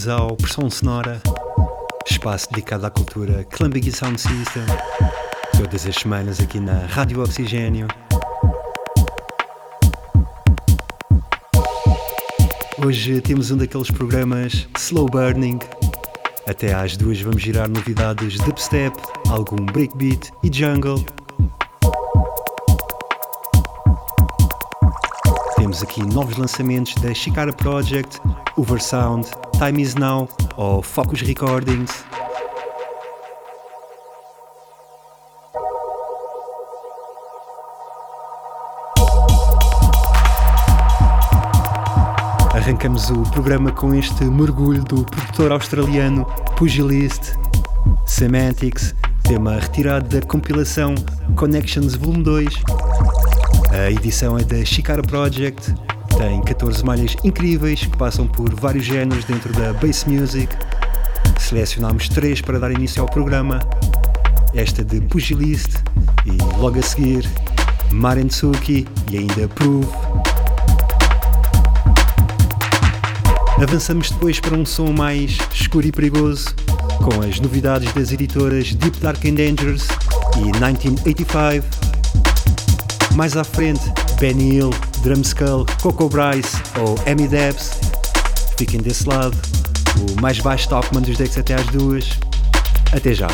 Bem-vindos ao Pressão Sonora, espaço dedicado à cultura Clumbing Sound System, todas as semanas aqui na Rádio Oxigênio. Hoje temos um daqueles programas slow burning. Até às duas vamos girar novidades de dubstep, algum breakbeat e jungle. Temos aqui novos lançamentos da Shikara Project, Oversound, Time Is Now ou Focus Recordings. Arrancamos o programa com este mergulho do produtor australiano Pugilist Semantics, tema retirado da compilação Connections Volume 2. A edição é da Shikara Project, tem 14 malhas incríveis que passam por vários géneros dentro da bass music. Selecionámos três para dar início ao programa. Esta de Pugilist e logo a seguir Marentsuki e ainda Prove. Avançamos depois para um som mais escuro e perigoso, com as novidades das editoras Deep Dark and Dangerous e 1985. Mais à frente, Benny Hill, Drumskull, Coco Bryce ou Amy Debs. Fiquem desse lado. O mais baixo Talkman dos decks até às duas. Até já.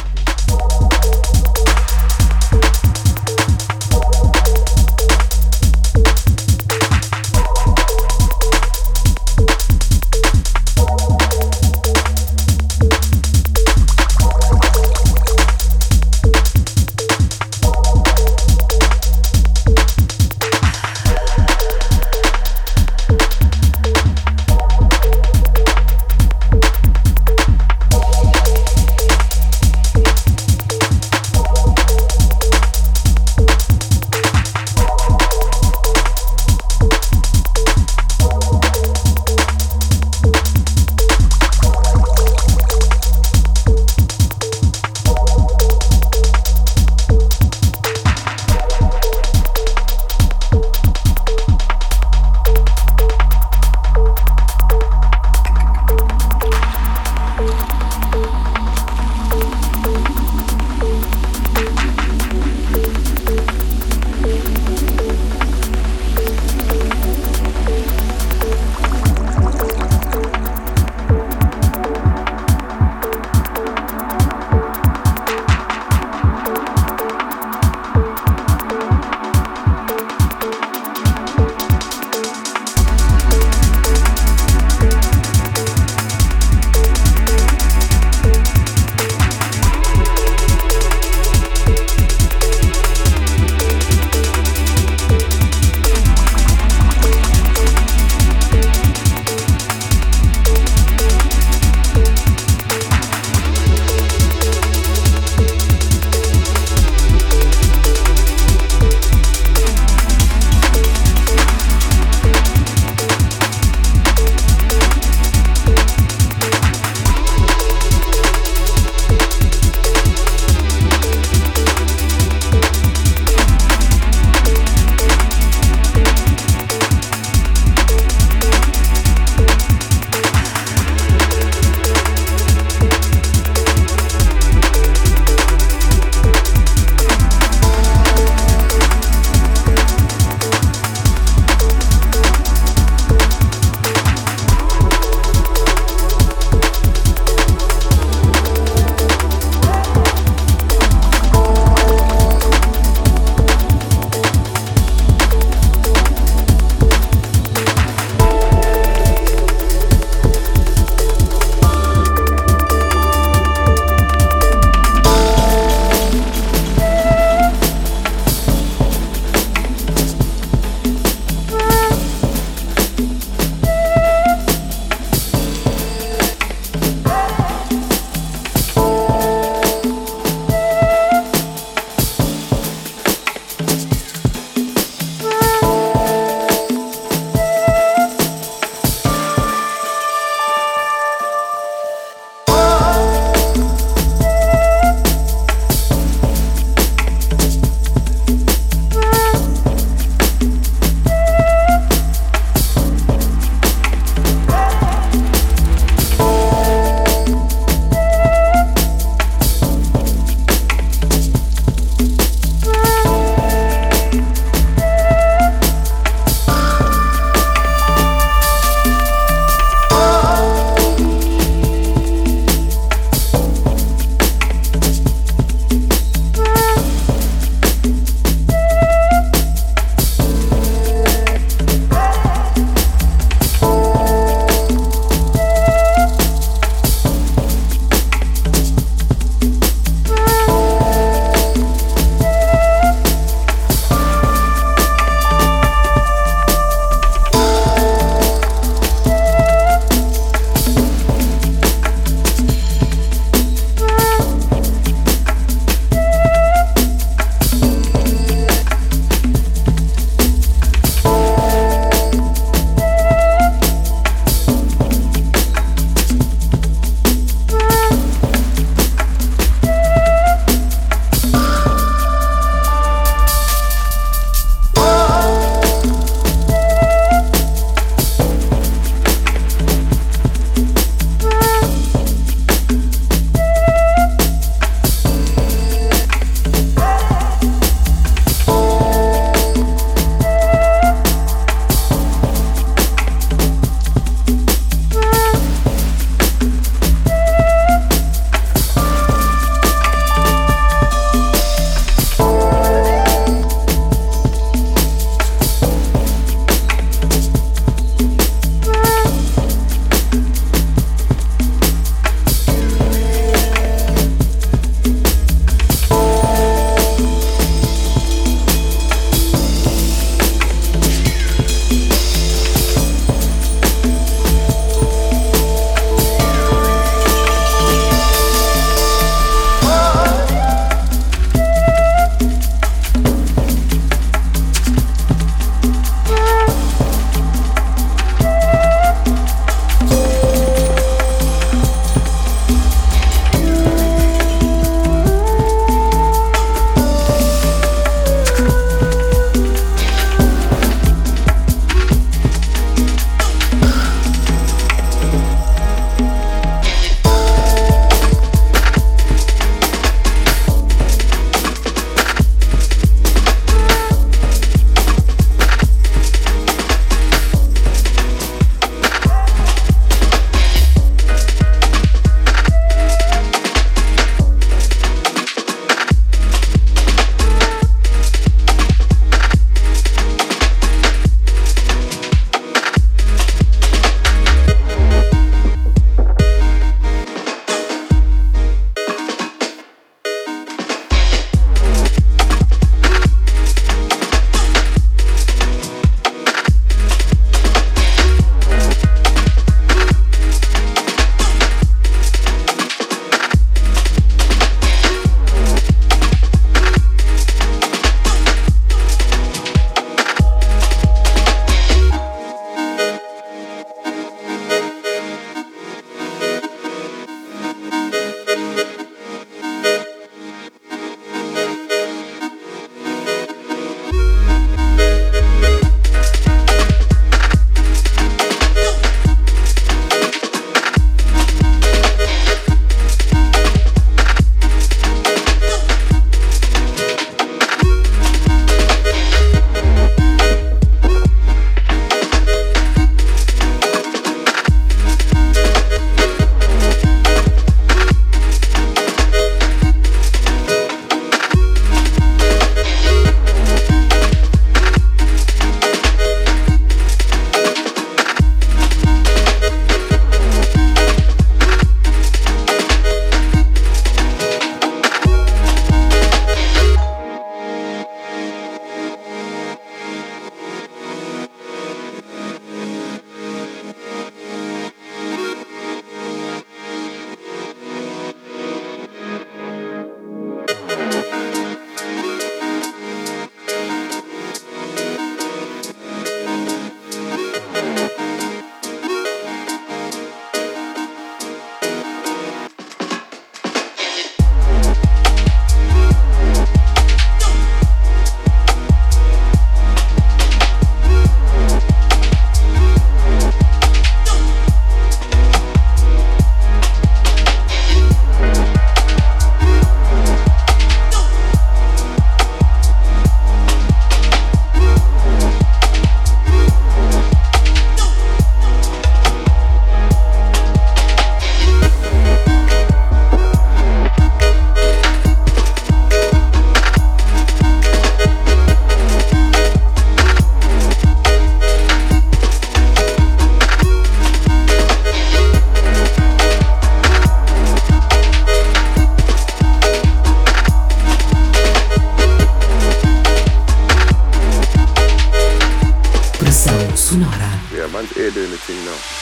Anything now.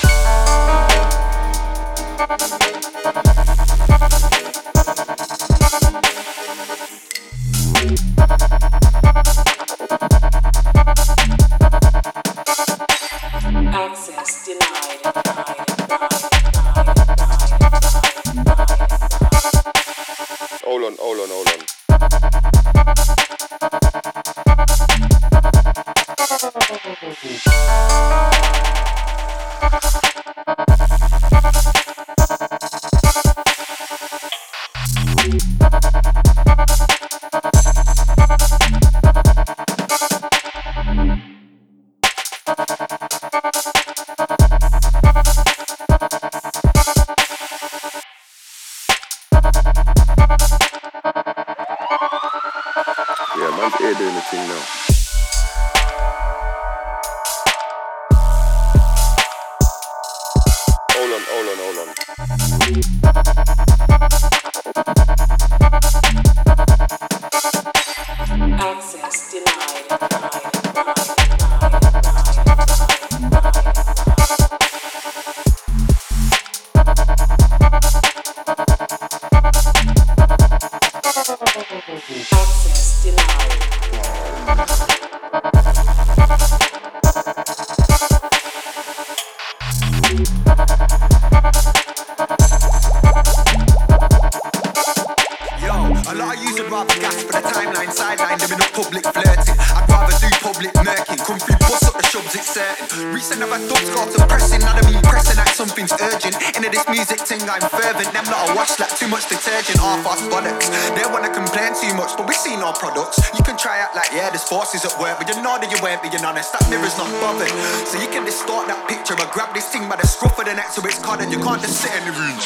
Recent I've had dubs got to pressing, now I mean pressing like something's urgent. Into this music thing, I'm fervent, them not a wash like too much detergent, half ass bollocks. They wanna complain too much, but we seen our products. You can try out like, yeah, there's forces at work, but you know that you weren't being honest, that mirror's not bothered. So you can distort that picture, but grab this thing by the scruff of the neck so it's colored, you can't just sit in the room.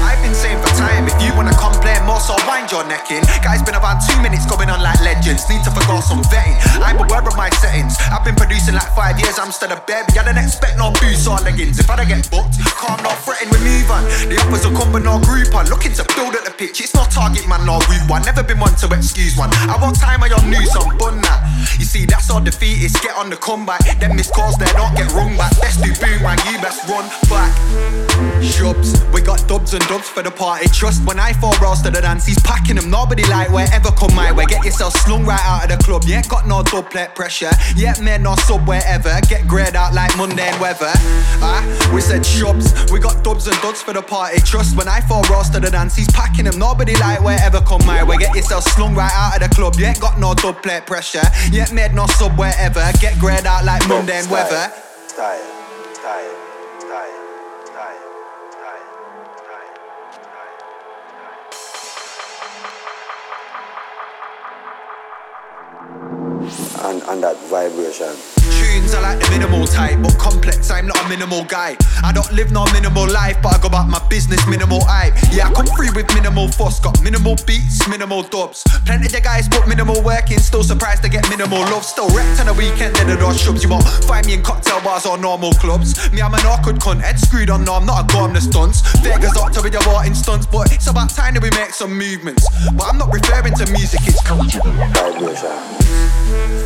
I've been saying for time, if you wanna complain more, so wind your neck in. Guys been around two minutes going on like legends. Need to forgo some vetting. I'm aware of my settings. I've been producing like five years, I'm still a baby. I don't expect no boots or leggings. If I don't get booked, calm, not threaten, we move on. The offers will come, but no group on. Looking to build at the pitch, it's not target man, no route one. Never been one to excuse one. I want time on your news on bun that. You see, that's all defeat is get on the comeback. Them missed calls there, don't get wrong back. Best do boom, man, you best run back. Shubs, we got dubs and dubs for the party. Trust when I fall rolls to the dance, he's packing them. Nobody like wherever come my way. Get yourself slung right out of the club. You ain't got no dub plate pressure. Yet man, no sub wherever. Get grayed out like mundane weather. Ah, we said shubs, we got dubs and dubs for the party. Trust when I fall rolls to the dance, he's packing them. Nobody like wherever come my way. Get yourself slung right out of the club. You ain't got no dub plate pressure. Yet made no sub wherever. Get grayed out like mundane weather. Style, style, style, style. And, and that vibration. Tunes are like the minimal type, but complex. I'm not a minimal guy. I don't live no minimal life, but I go about my business minimal hype. Yeah, I come free with minimal fuss. Got minimal beats, minimal dubs. Plenty of guys put minimal work in, still surprised to get minimal love. Still wrecked on the weekend, then the door shubs. You won't find me in cocktail bars or normal clubs. Me, I'm an awkward cunt, head screwed on, no, I'm not a go on the stunts. Vegas up to with your bought in stunts, but it's about time that we make some movements. But I'm not referring to music, it's culture.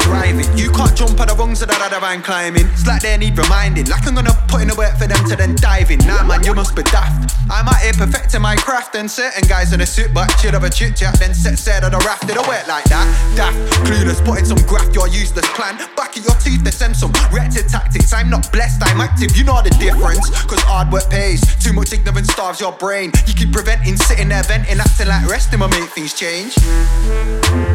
Thriving. You can't jump on the rungs of that other van climbing. It's like they need reminding. Like I'm gonna put in the work for them to then dive in. Nah, man, you must be daft. I'm out here perfecting my craft, and certain guys in a suit but chill of a chit chat, then set said on the raft. Did I work like that? Daft, clueless, putting some graft, your useless plan. Back at your teeth, they send some wretched tactics. I'm not blessed, I'm active. You know the difference. Cause hard work pays. Too much ignorance starves your brain. You keep preventing, sitting there venting, acting like resting will make things change.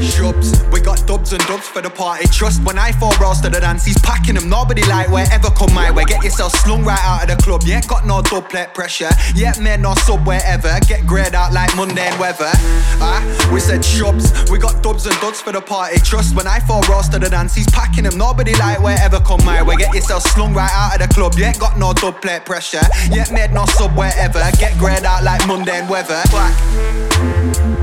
Shubs, we got dubs and dubs for the party. Trust when I fall to the dance, he's packing them. Nobody like wherever come my way. Get yourself slung right out of the club. Ain't got no dub plate pressure. Yet man, no sub wherever. Get grayed out like mundane weather. Ah, we said shubs, we got dubs and dubs for the party. Trust when I fall rolls to the dance, he's packing them. Nobody like wherever come my way. Get yourself slung right out of the club. Ain't got no dub plate pressure. Yet made no sub wherever. Get grayed out like mundane weather. Back.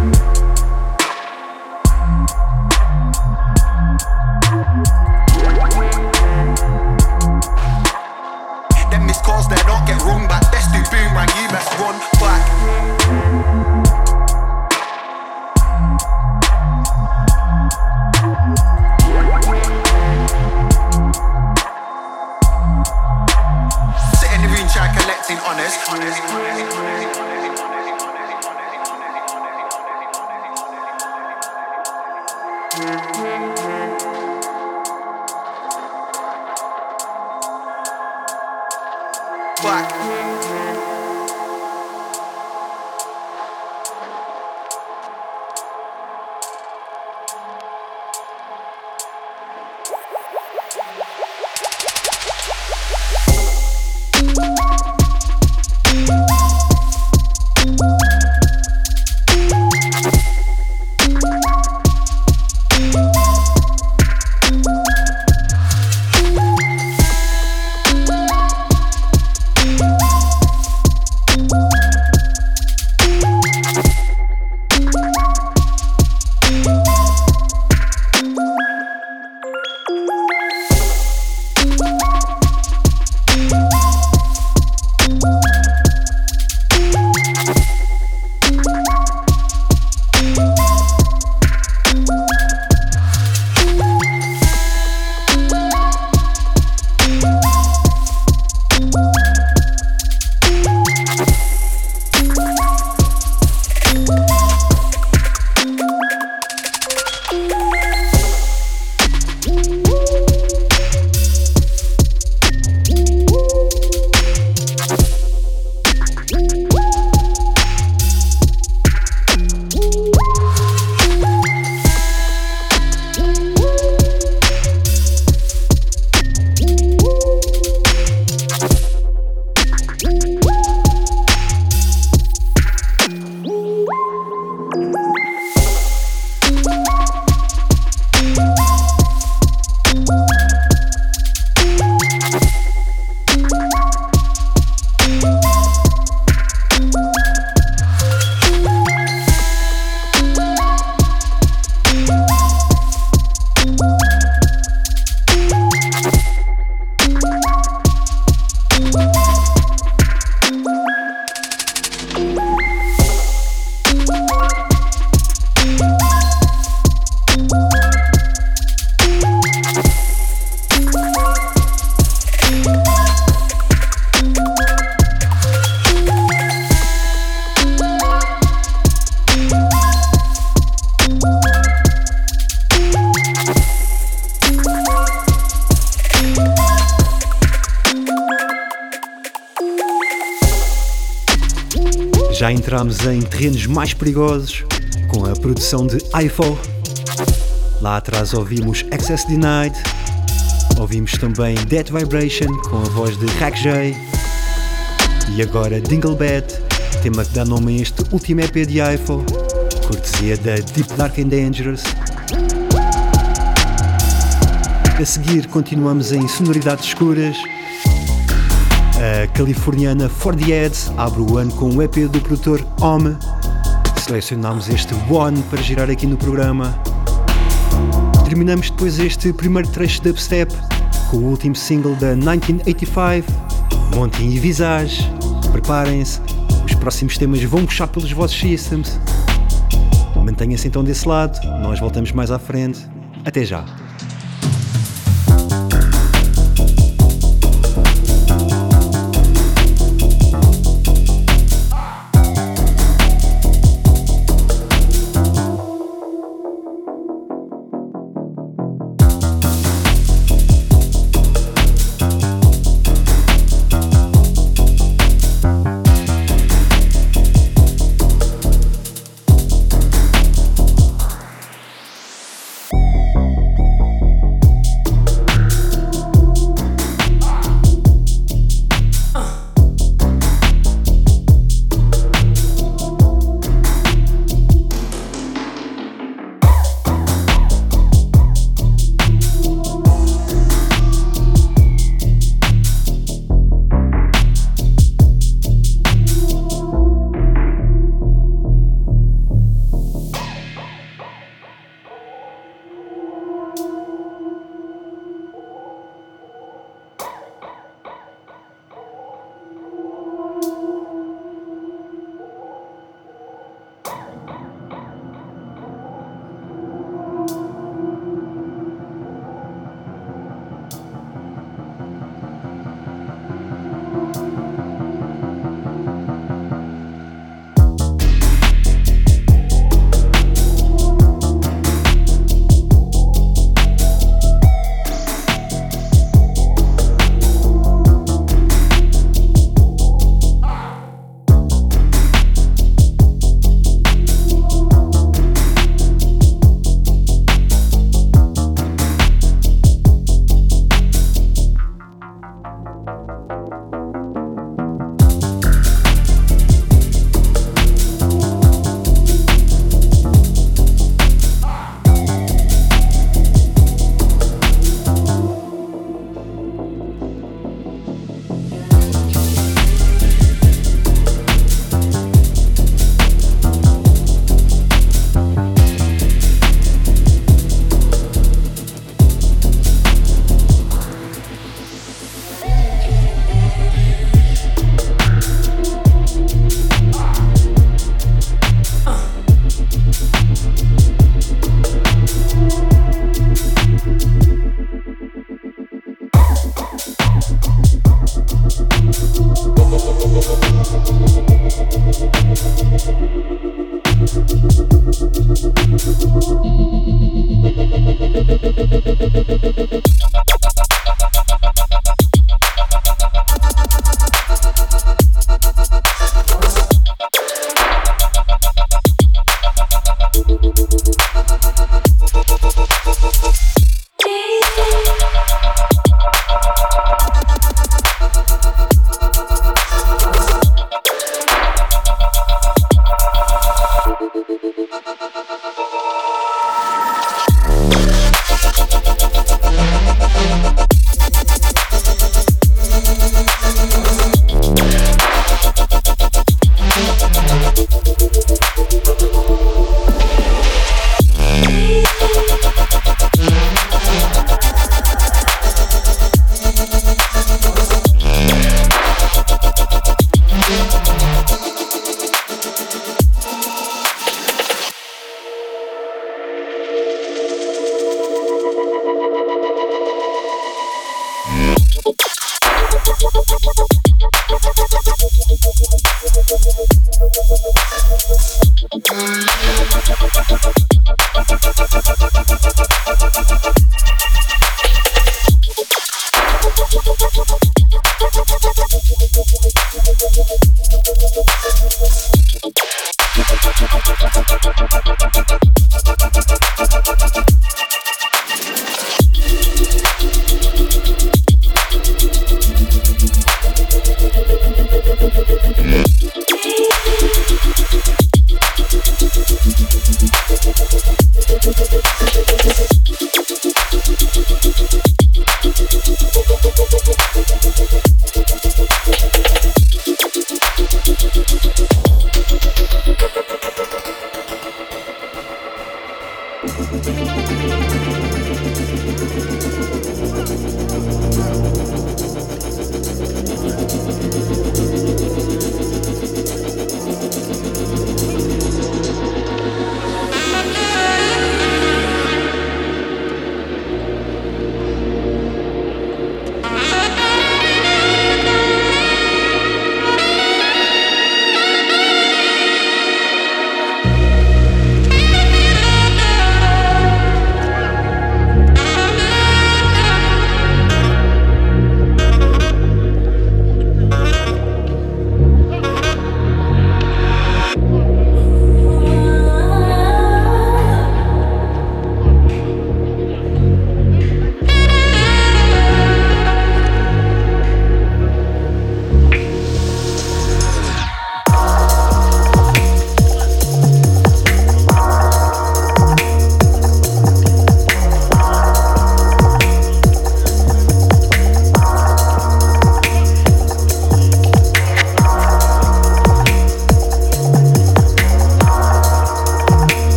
Entramos em terrenos mais perigosos com a produção de IFO. Lá atrás ouvimos Access Denied, ouvimos também Dead Vibration com a voz de Hack J e agora Dinglebed, tema que dá nome a este último EP de IFO, cortesia da Deep Dark and Dangerous. A seguir continuamos em sonoridades escuras. A californiana For The Heads abre o ano com o EP do produtor Home. Selecionámos este One para girar aqui no programa. Terminamos depois este primeiro trecho de dubstep com o último single da 1985, Monty e Visage. Preparem-se, os próximos temas vão puxar pelos vossos systems. Mantenha-se então desse lado, nós voltamos mais à frente. Até já!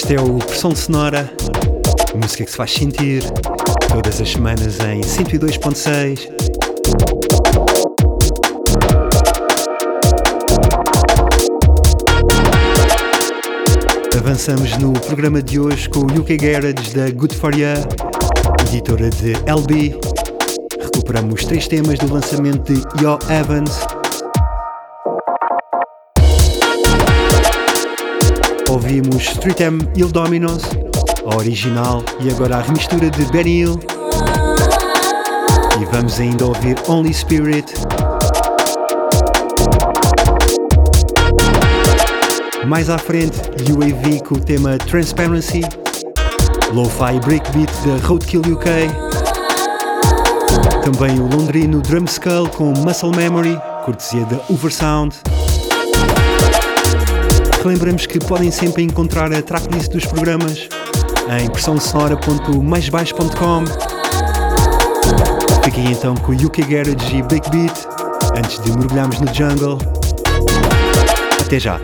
Este é o Pressão Sonora, música que se faz sentir, todas as semanas em 102.6. Avançamos no programa de hoje com o UK Garage da Good For Ya, editora de LB. Recuperamos três temas do lançamento de Yo Evans. Ouvimos Street M Il Dominos, a original e agora a remistura de Benny Hill. E vamos ainda ouvir Only Spirit. Mais à frente, UAV com o tema Transparency, Lo-Fi Breakbeat da Roadkill UK, também o londrino Drum Skull com Muscle Memory, cortesia da Oversound. Relembramos que podem sempre encontrar a tracklist dos programas em pressãosonora.maisbaixo.com. Fiquem então com UK Garage e Breakbeat antes de mergulharmos no jungle. Até já!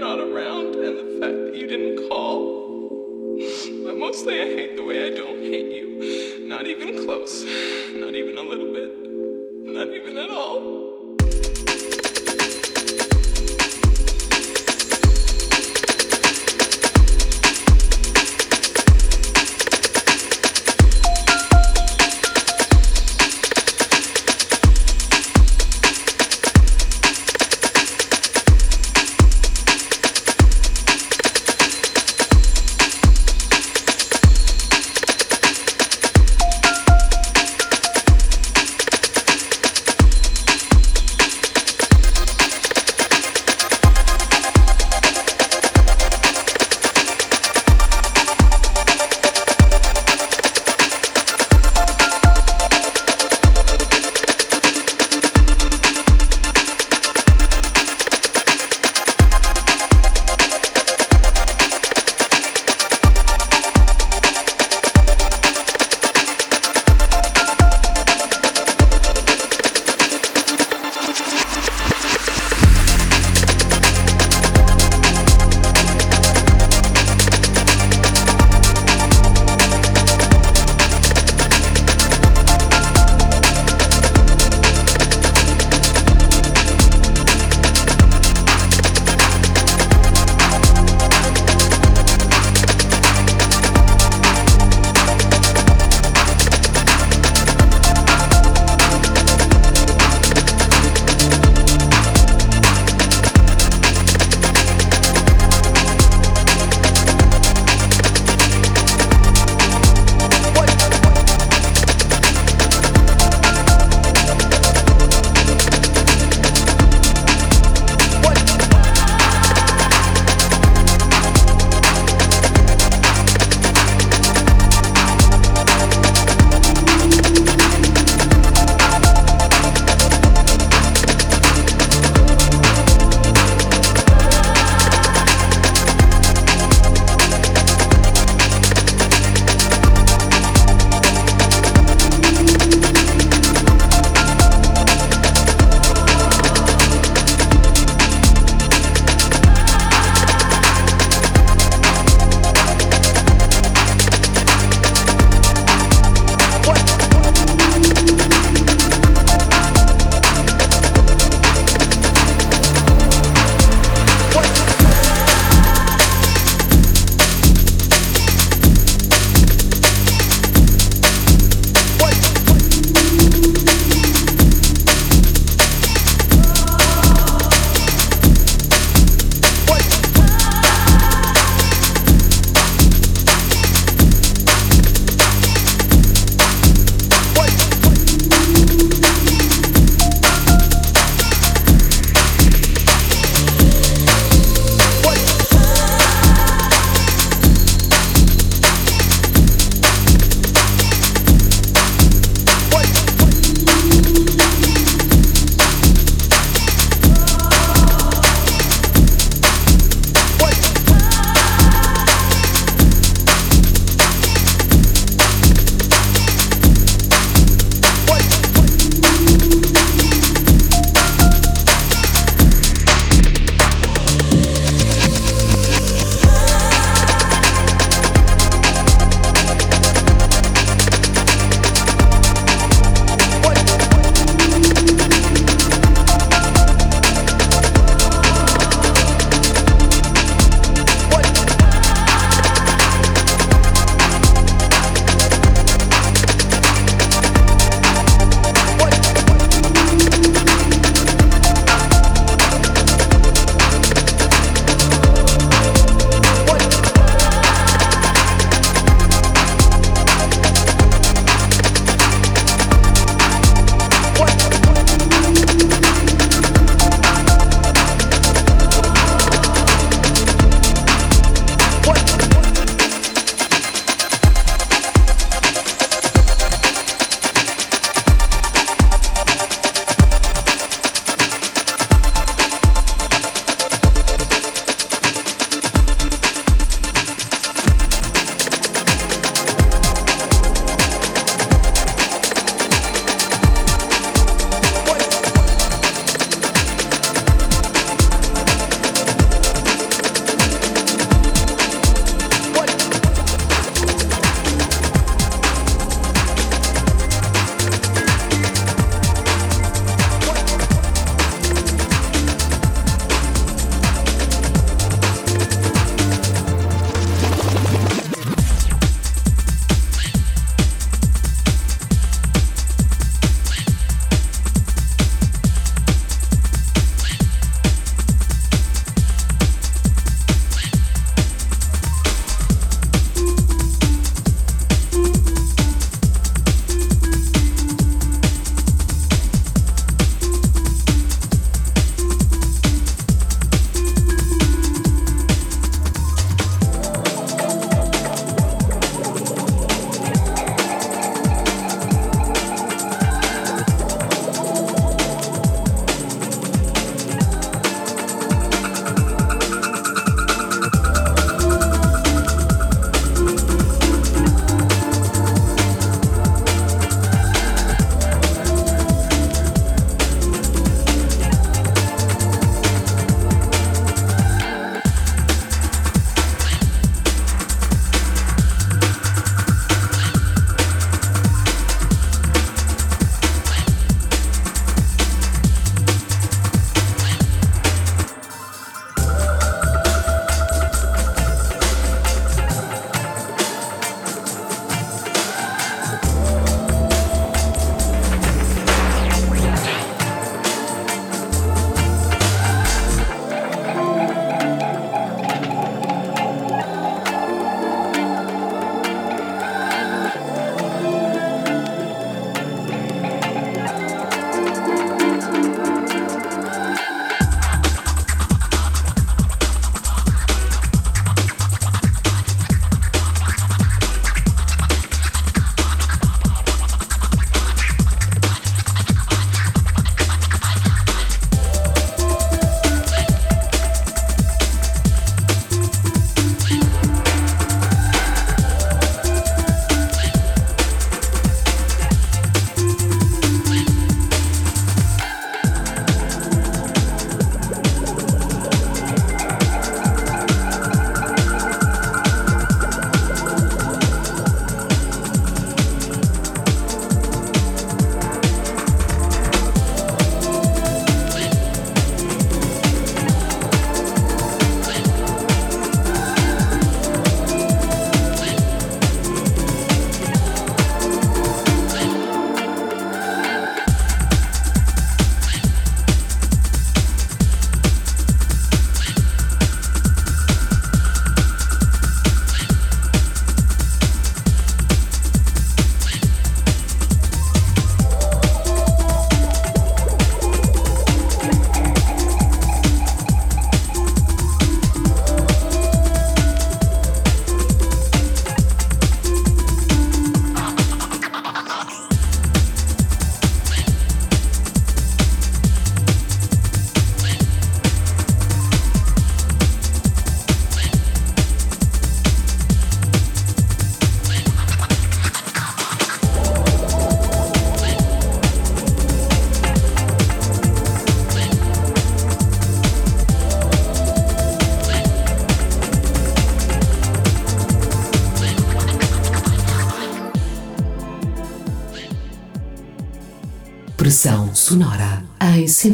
Not around and the fact that you didn't call. But mostly I hate the way I don't hate you. Not even close. Not even a little bit. Not even at all.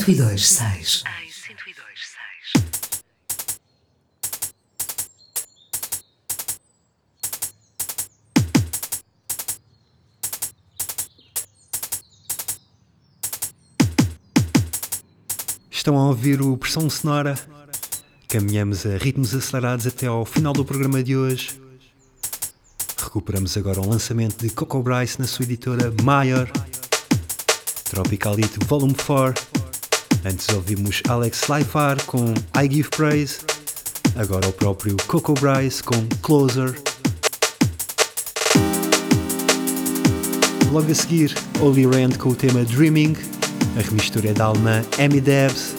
1026. Estão a ouvir o Pressão Sonora. Caminhamos a ritmos acelerados até ao final do programa de hoje. Recuperamos agora o lançamento de Coco Bryce na sua editora Mayer. Tropical Hit Volume 4. Antes ouvimos Alex Lifar com I Give Praise. Agora o próprio Coco Bryce com Closer. Logo a seguir, Oli Rand com o tema Dreaming. A remistura é da alemã Amy Debs.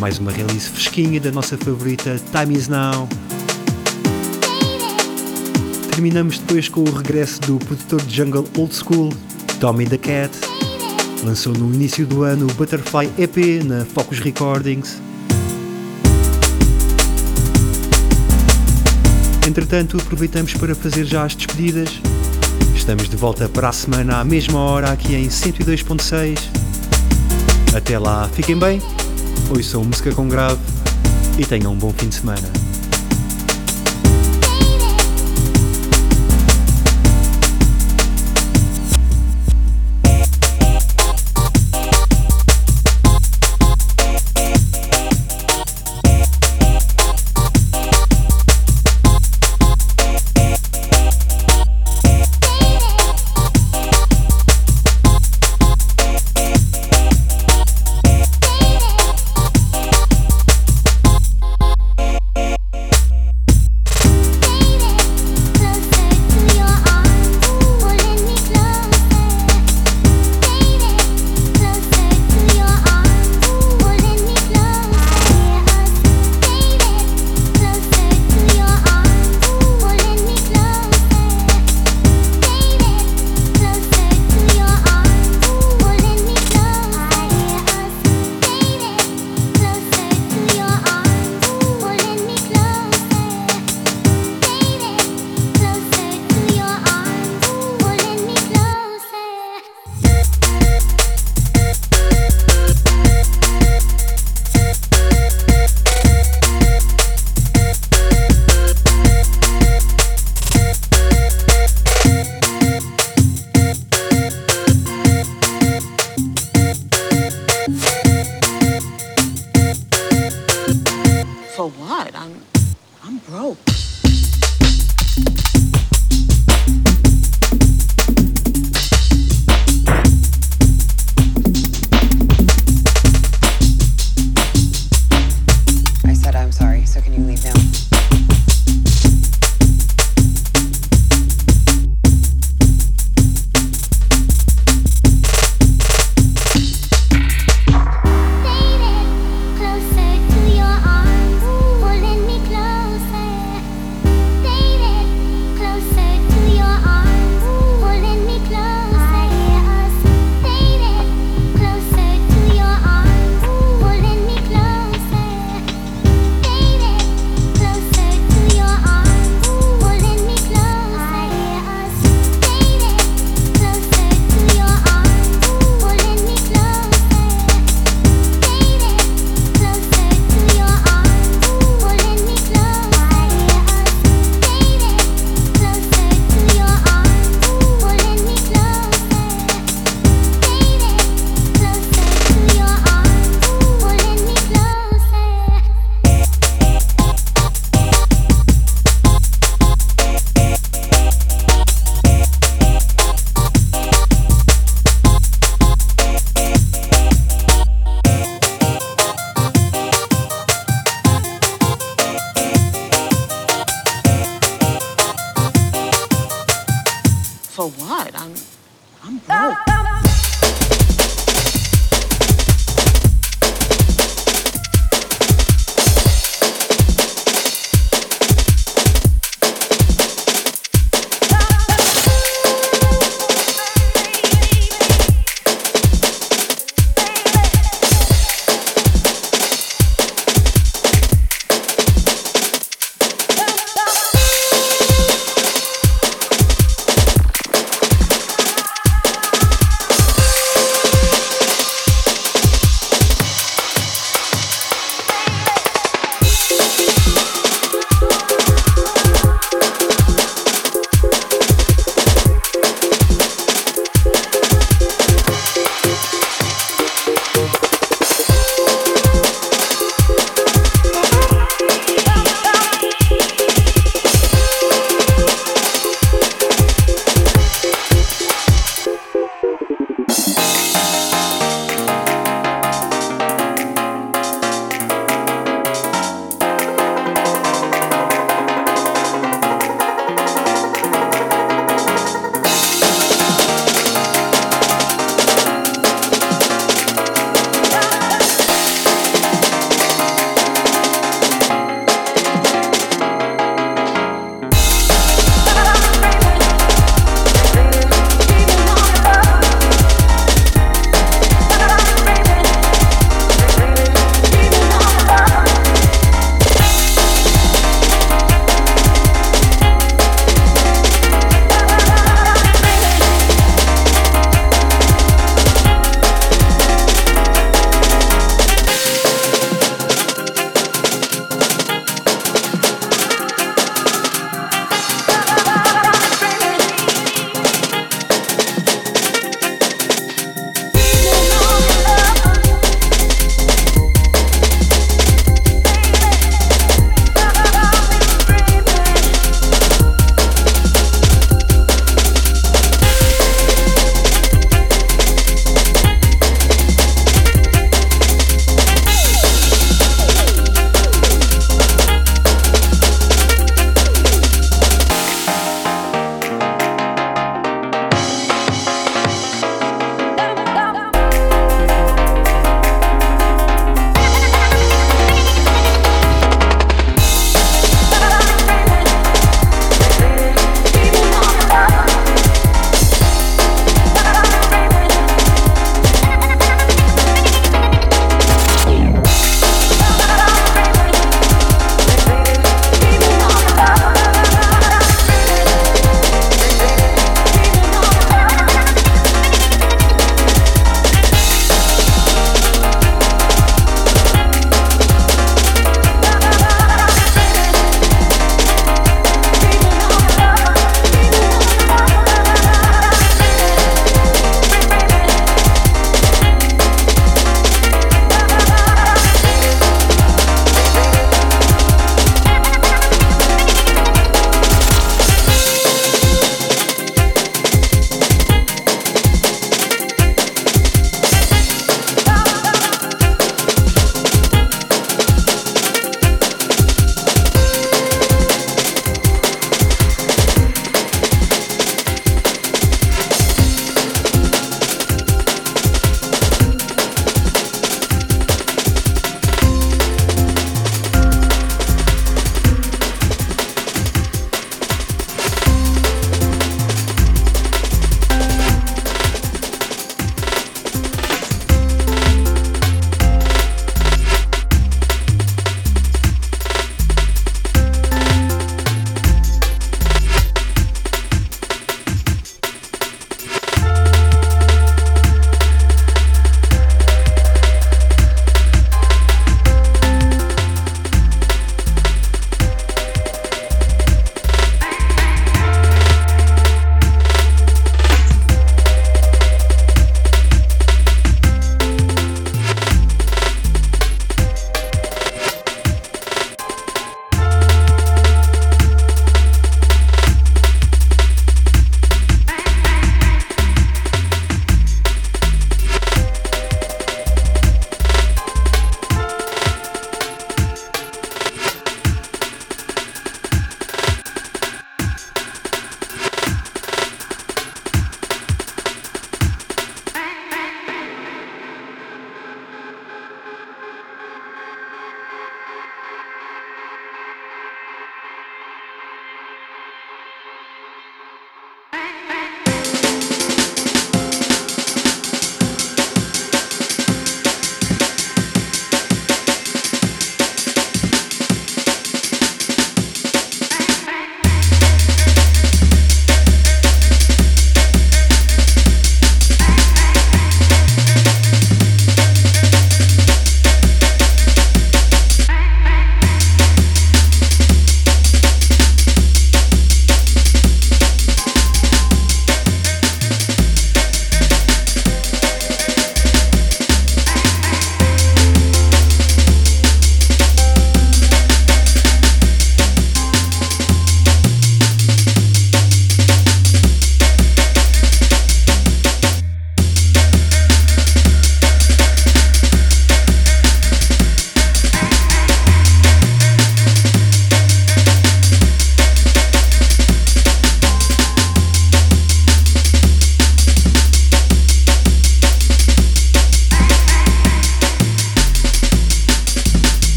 Mais uma release fresquinha da nossa favorita Time Is Now. Terminamos depois com o regresso do produtor de jungle old school, Tommy the Cat. Lançou no início do ano o Butterfly EP na Focus Recordings. Entretanto, aproveitamos para fazer já as despedidas. Estamos de volta para a semana à mesma hora aqui em 102.6. Até lá, fiquem bem, ouçam música com grave e tenham um bom fim de semana.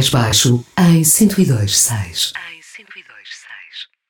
Mais baixo em 102.6.